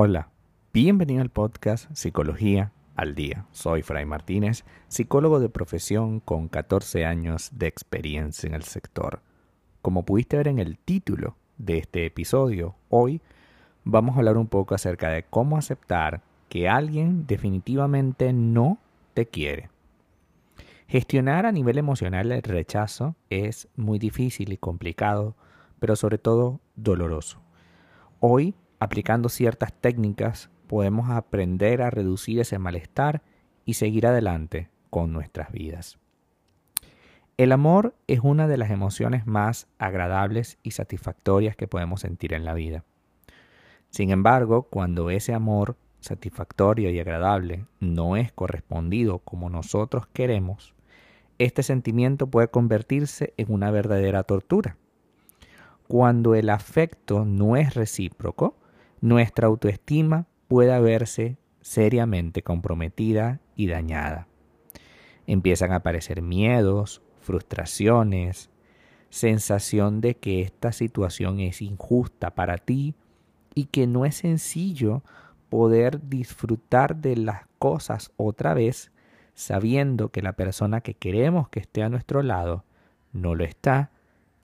Hola, bienvenido al podcast Psicología al Día. Soy Fray Martínez, psicólogo de profesión con 14 años de experiencia en el sector. Como pudiste ver en el título de este episodio, hoy vamos a hablar un poco acerca de cómo aceptar que alguien definitivamente no te quiere. Gestionar a nivel emocional el rechazo es muy difícil y complicado, pero sobre todo doloroso. Hoy Aplicando ciertas técnicas podemos aprender a reducir ese malestar y seguir adelante con nuestras vidas. El amor es una de las emociones más agradables y satisfactorias que podemos sentir en la vida. Sin embargo, cuando ese amor satisfactorio y agradable no es correspondido como nosotros queremos, este sentimiento puede convertirse en una verdadera tortura. Cuando el afecto no es recíproco, nuestra autoestima pueda verse seriamente comprometida y dañada. Empiezan a aparecer miedos, frustraciones, sensación de que esta situación es injusta para ti y que no es sencillo poder disfrutar de las cosas otra vez sabiendo que la persona que queremos que esté a nuestro lado no lo está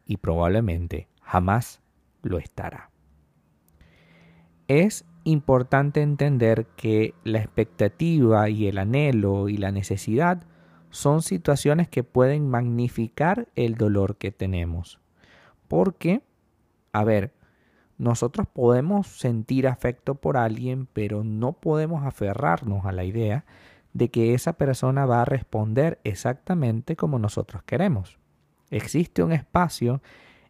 y probablemente jamás lo estará. Es importante entender que la expectativa y el anhelo y la necesidad son situaciones que pueden magnificar el dolor que tenemos. Porque, a ver, nosotros podemos sentir afecto por alguien, pero no podemos aferrarnos a la idea de que esa persona va a responder exactamente como nosotros queremos. Existe un espacio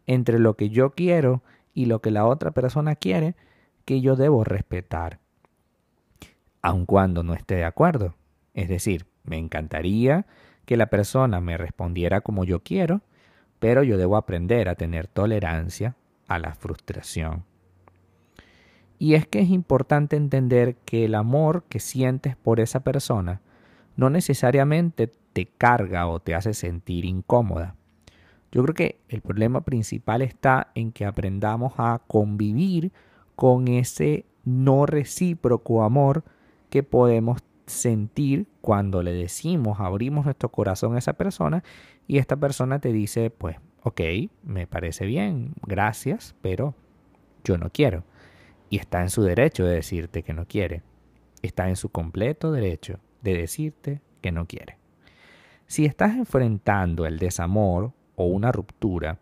entre lo que yo quiero y lo que la otra persona quiere que yo debo respetar, aun cuando no esté de acuerdo. Es decir, me encantaría que la persona me respondiera como yo quiero, pero yo debo aprender a tener tolerancia a la frustración. Y es que es importante entender que el amor que sientes por esa persona no necesariamente te carga o te hace sentir incómoda. Yo creo que el problema principal está en que aprendamos a convivir con ese no recíproco amor que podemos sentir cuando le decimos, abrimos nuestro corazón a esa persona y esta persona te dice, pues, ok, me parece bien, gracias, pero yo no quiero. Y está en su derecho de decirte que no quiere. Está en su completo derecho de decirte que no quiere. Si estás enfrentando el desamor o una ruptura,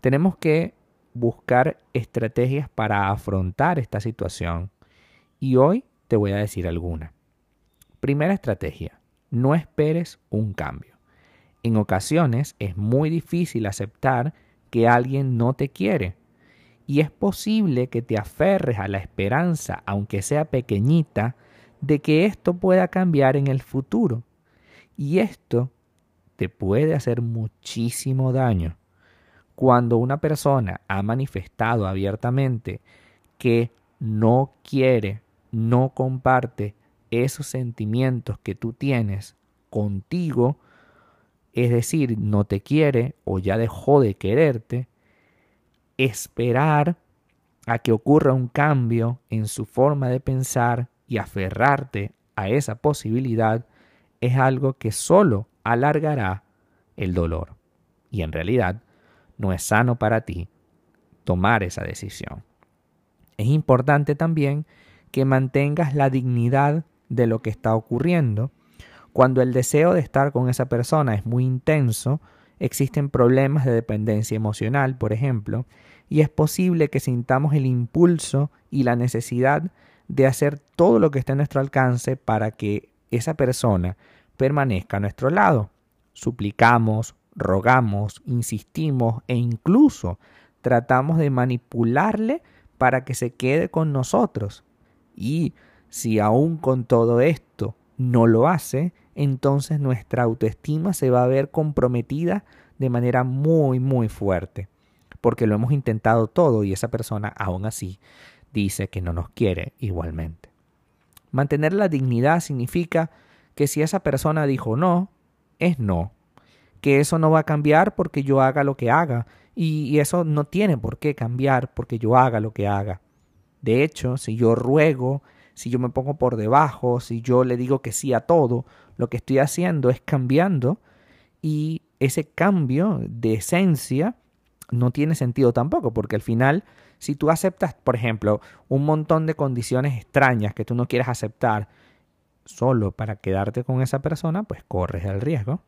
tenemos que buscar estrategias para afrontar esta situación y hoy te voy a decir alguna. Primera estrategia, no esperes un cambio. En ocasiones es muy difícil aceptar que alguien no te quiere y es posible que te aferres a la esperanza, aunque sea pequeñita, de que esto pueda cambiar en el futuro. Y esto te puede hacer muchísimo daño. Cuando una persona ha manifestado abiertamente que no quiere, no comparte esos sentimientos que tú tienes contigo, es decir, no te quiere o ya dejó de quererte, esperar a que ocurra un cambio en su forma de pensar y aferrarte a esa posibilidad es algo que solo alargará el dolor. Y en realidad no es sano para ti tomar esa decisión. Es importante también que mantengas la dignidad de lo que está ocurriendo. Cuando el deseo de estar con esa persona es muy intenso, existen problemas de dependencia emocional, por ejemplo, y es posible que sintamos el impulso y la necesidad de hacer todo lo que esté a nuestro alcance para que esa persona permanezca a nuestro lado. Suplicamos, rogamos, insistimos e incluso tratamos de manipularle para que se quede con nosotros. Y si aún con todo esto no lo hace, entonces nuestra autoestima se va a ver comprometida de manera muy, muy fuerte, porque lo hemos intentado todo y esa persona aún así dice que no nos quiere igualmente. Mantener la dignidad significa que si esa persona dijo no, es no que eso no va a cambiar porque yo haga lo que haga y, eso no tiene por qué cambiar porque yo haga lo que haga. De hecho, si yo ruego, si yo me pongo por debajo, si yo le digo que sí a todo, lo que estoy haciendo es cambiando y ese cambio de esencia no tiene sentido tampoco, porque al final, si tú aceptas, por ejemplo, un montón de condiciones extrañas que tú no quieres aceptar solo para quedarte con esa persona, pues corres el riesgo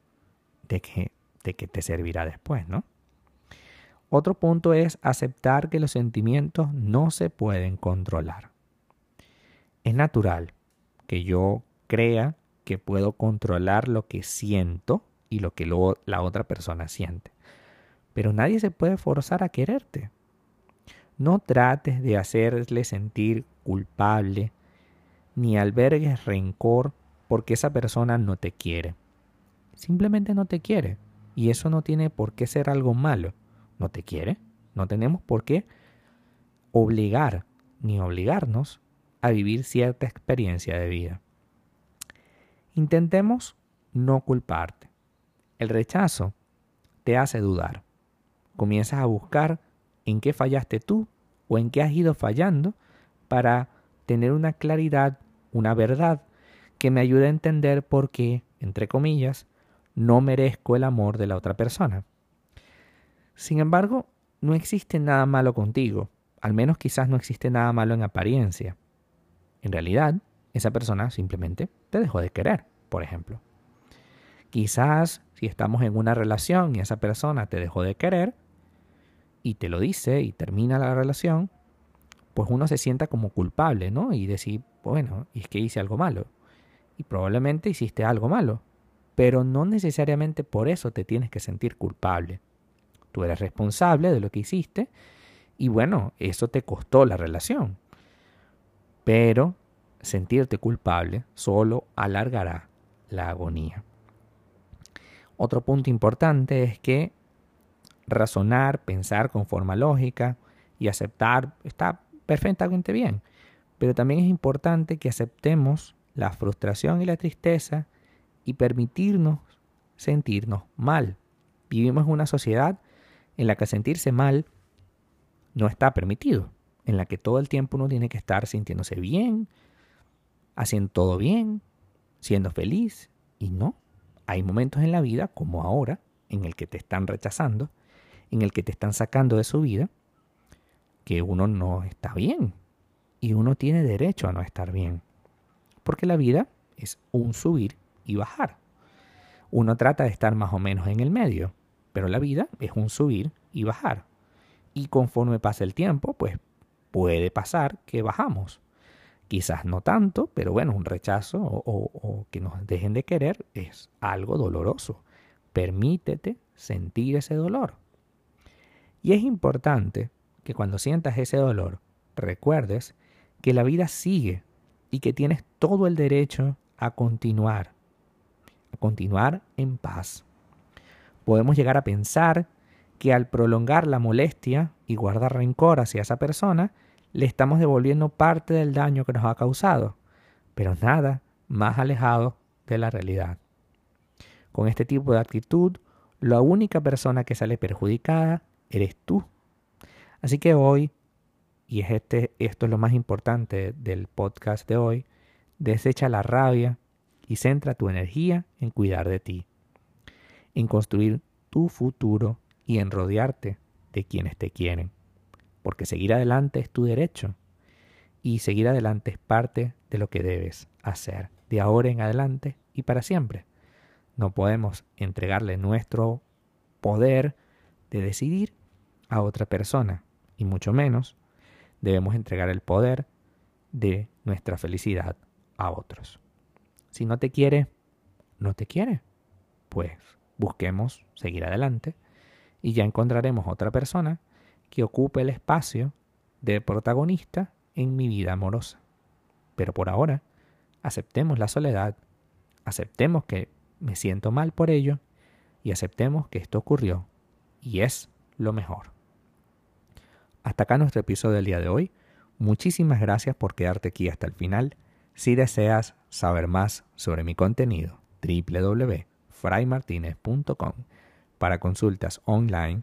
de que, de que te servirá después, ¿no? Otro punto es aceptar que los sentimientos no se pueden controlar. Es natural que yo crea que puedo controlar lo que siento y lo que la otra persona siente. Pero nadie se puede forzar a quererte. No trates de hacerle sentir culpable, ni albergues rencor porque esa persona no te quiere. Simplemente no te quiere. Y eso no tiene por qué ser algo malo no te quiere. No tenemos por qué obligar ni obligarnos a vivir cierta experiencia de vida. Intentemos no culparte. El rechazo te hace dudar. Comienzas a buscar en qué fallaste tú o en qué has ido fallando para tener una claridad, una verdad que me ayude a entender por qué, entre comillas, no merezco el amor de la otra persona. Sin embargo, no existe nada malo contigo, al menos quizás no existe nada malo en apariencia. En realidad, esa persona simplemente te dejó de querer, por ejemplo. Quizás si estamos en una relación y esa persona te dejó de querer y te lo dice y termina la relación, pues uno se sienta como culpable, ¿no? Y decir, bueno, es que hice algo malo. Y probablemente hiciste algo malo, pero no necesariamente por eso te tienes que sentir culpable. Tú eres responsable de lo que hiciste y bueno, eso te costó la relación. Pero sentirte culpable solo alargará la agonía. Otro punto importante es que razonar, pensar con forma lógica y aceptar está perfectamente bien. Pero también es importante que aceptemos la frustración y la tristeza y permitirnos sentirnos mal. Vivimos en una sociedad en la que sentirse mal no está permitido, en la que todo el tiempo uno tiene que estar sintiéndose bien, haciendo todo bien, siendo feliz, y no. Hay momentos en la vida, como ahora, en el que te están rechazando, en el que te están sacando de su vida, que uno no está bien. Y uno tiene derecho a no estar bien. Porque la vida es un subir y bajar. Uno trata de estar más o menos en el medio. Pero la vida es un subir y bajar. Y conforme pasa el tiempo, pues puede pasar que bajamos. Quizás no tanto, pero bueno, un rechazo o, que nos dejen de querer es algo doloroso. Permítete sentir ese dolor. Y es importante que cuando sientas ese dolor, recuerdes que la vida sigue y que tienes todo el derecho a continuar, a continuar en paz podemos llegar a pensar que al prolongar la molestia y guardar rencor hacia esa persona, le estamos devolviendo parte del daño que nos ha causado, pero nada más alejado de la realidad. Con este tipo de actitud, la única persona que sale perjudicada eres tú. Así que hoy, y es este, esto es lo más importante del podcast de hoy, desecha la rabia y centra tu energía en cuidar de ti en construir tu futuro y en rodearte de quienes te quieren. Porque seguir adelante es tu derecho y seguir adelante es parte de lo que debes hacer de ahora en adelante y para siempre. No podemos entregarle nuestro poder de decidir a otra persona y mucho menos debemos entregar el poder de nuestra felicidad a otros. Si no te quiere, no te quiere. Pues busquemos seguir adelante y ya encontraremos otra persona que ocupe el espacio de protagonista en mi vida amorosa. Pero por ahora, aceptemos la soledad, aceptemos que me siento mal por ello y aceptemos que esto ocurrió y es lo mejor. Hasta acá nuestro episodio del día de hoy. Muchísimas gracias por quedarte aquí hasta el final. Si deseas saber más sobre mi contenido, www fraymartinez.com. para consultas online